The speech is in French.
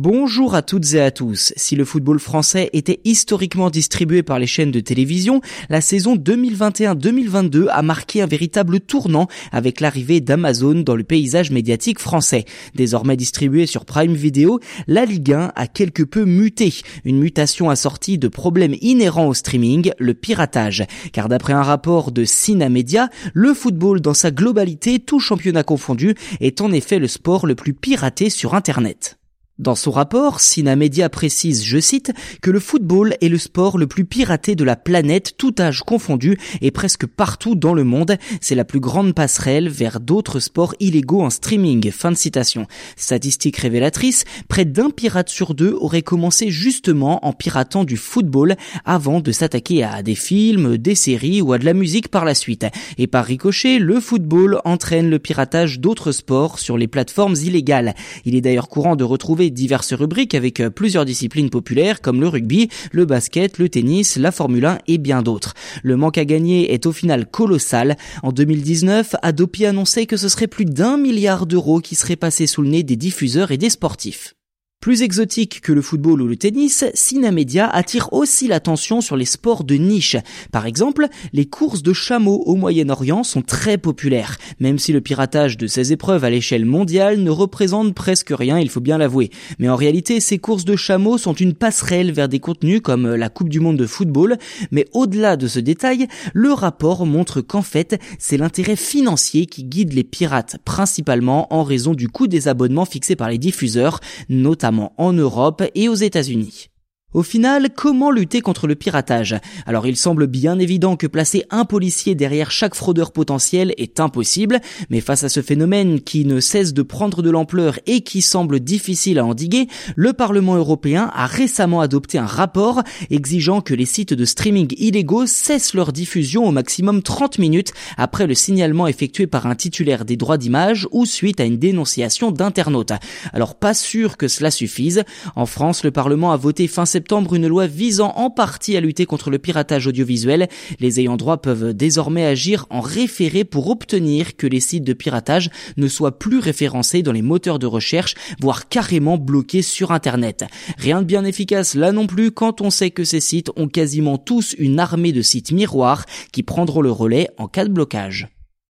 Bonjour à toutes et à tous. Si le football français était historiquement distribué par les chaînes de télévision, la saison 2021-2022 a marqué un véritable tournant avec l'arrivée d'Amazon dans le paysage médiatique français. Désormais distribué sur Prime Video, la Ligue 1 a quelque peu muté. Une mutation assortie de problèmes inhérents au streaming, le piratage. Car d'après un rapport de Synamedia, le football dans sa globalité, tout championnat confondu, est en effet le sport le plus piraté sur Internet. Dans son rapport, Media précise, je cite, que le football est le sport le plus piraté de la planète, tout âge confondu, et presque partout dans le monde. C'est la plus grande passerelle vers d'autres sports illégaux en streaming. Fin de citation. Statistique révélatrice, près d'un pirate sur deux aurait commencé justement en piratant du football avant de s'attaquer à des films, des séries ou à de la musique par la suite. Et par ricochet, le football entraîne le piratage d'autres sports sur les plateformes illégales. Il est d'ailleurs courant de retrouver diverses rubriques avec euh, plusieurs disciplines populaires comme le rugby, le basket, le tennis, la Formule 1 et bien d'autres. Le manque à gagner est au final colossal. En 2019, Adopi annonçait que ce serait plus d'un milliard d'euros qui seraient passés sous le nez des diffuseurs et des sportifs. Plus exotique que le football ou le tennis, Cinemedia attire aussi l'attention sur les sports de niche. Par exemple, les courses de chameaux au Moyen-Orient sont très populaires, même si le piratage de ces épreuves à l'échelle mondiale ne représente presque rien, il faut bien l'avouer. Mais en réalité, ces courses de chameaux sont une passerelle vers des contenus comme la Coupe du Monde de football, mais au-delà de ce détail, le rapport montre qu'en fait, c'est l'intérêt financier qui guide les pirates, principalement en raison du coût des abonnements fixés par les diffuseurs, notamment en Europe et aux États-Unis. Au final, comment lutter contre le piratage? Alors il semble bien évident que placer un policier derrière chaque fraudeur potentiel est impossible, mais face à ce phénomène qui ne cesse de prendre de l'ampleur et qui semble difficile à endiguer, le Parlement européen a récemment adopté un rapport exigeant que les sites de streaming illégaux cessent leur diffusion au maximum 30 minutes après le signalement effectué par un titulaire des droits d'image ou suite à une dénonciation d'internautes. Alors pas sûr que cela suffise. En France, le Parlement a voté fin septembre une loi visant en partie à lutter contre le piratage audiovisuel. Les ayants droit peuvent désormais agir en référé pour obtenir que les sites de piratage ne soient plus référencés dans les moteurs de recherche, voire carrément bloqués sur Internet. Rien de bien efficace là non plus quand on sait que ces sites ont quasiment tous une armée de sites miroirs qui prendront le relais en cas de blocage.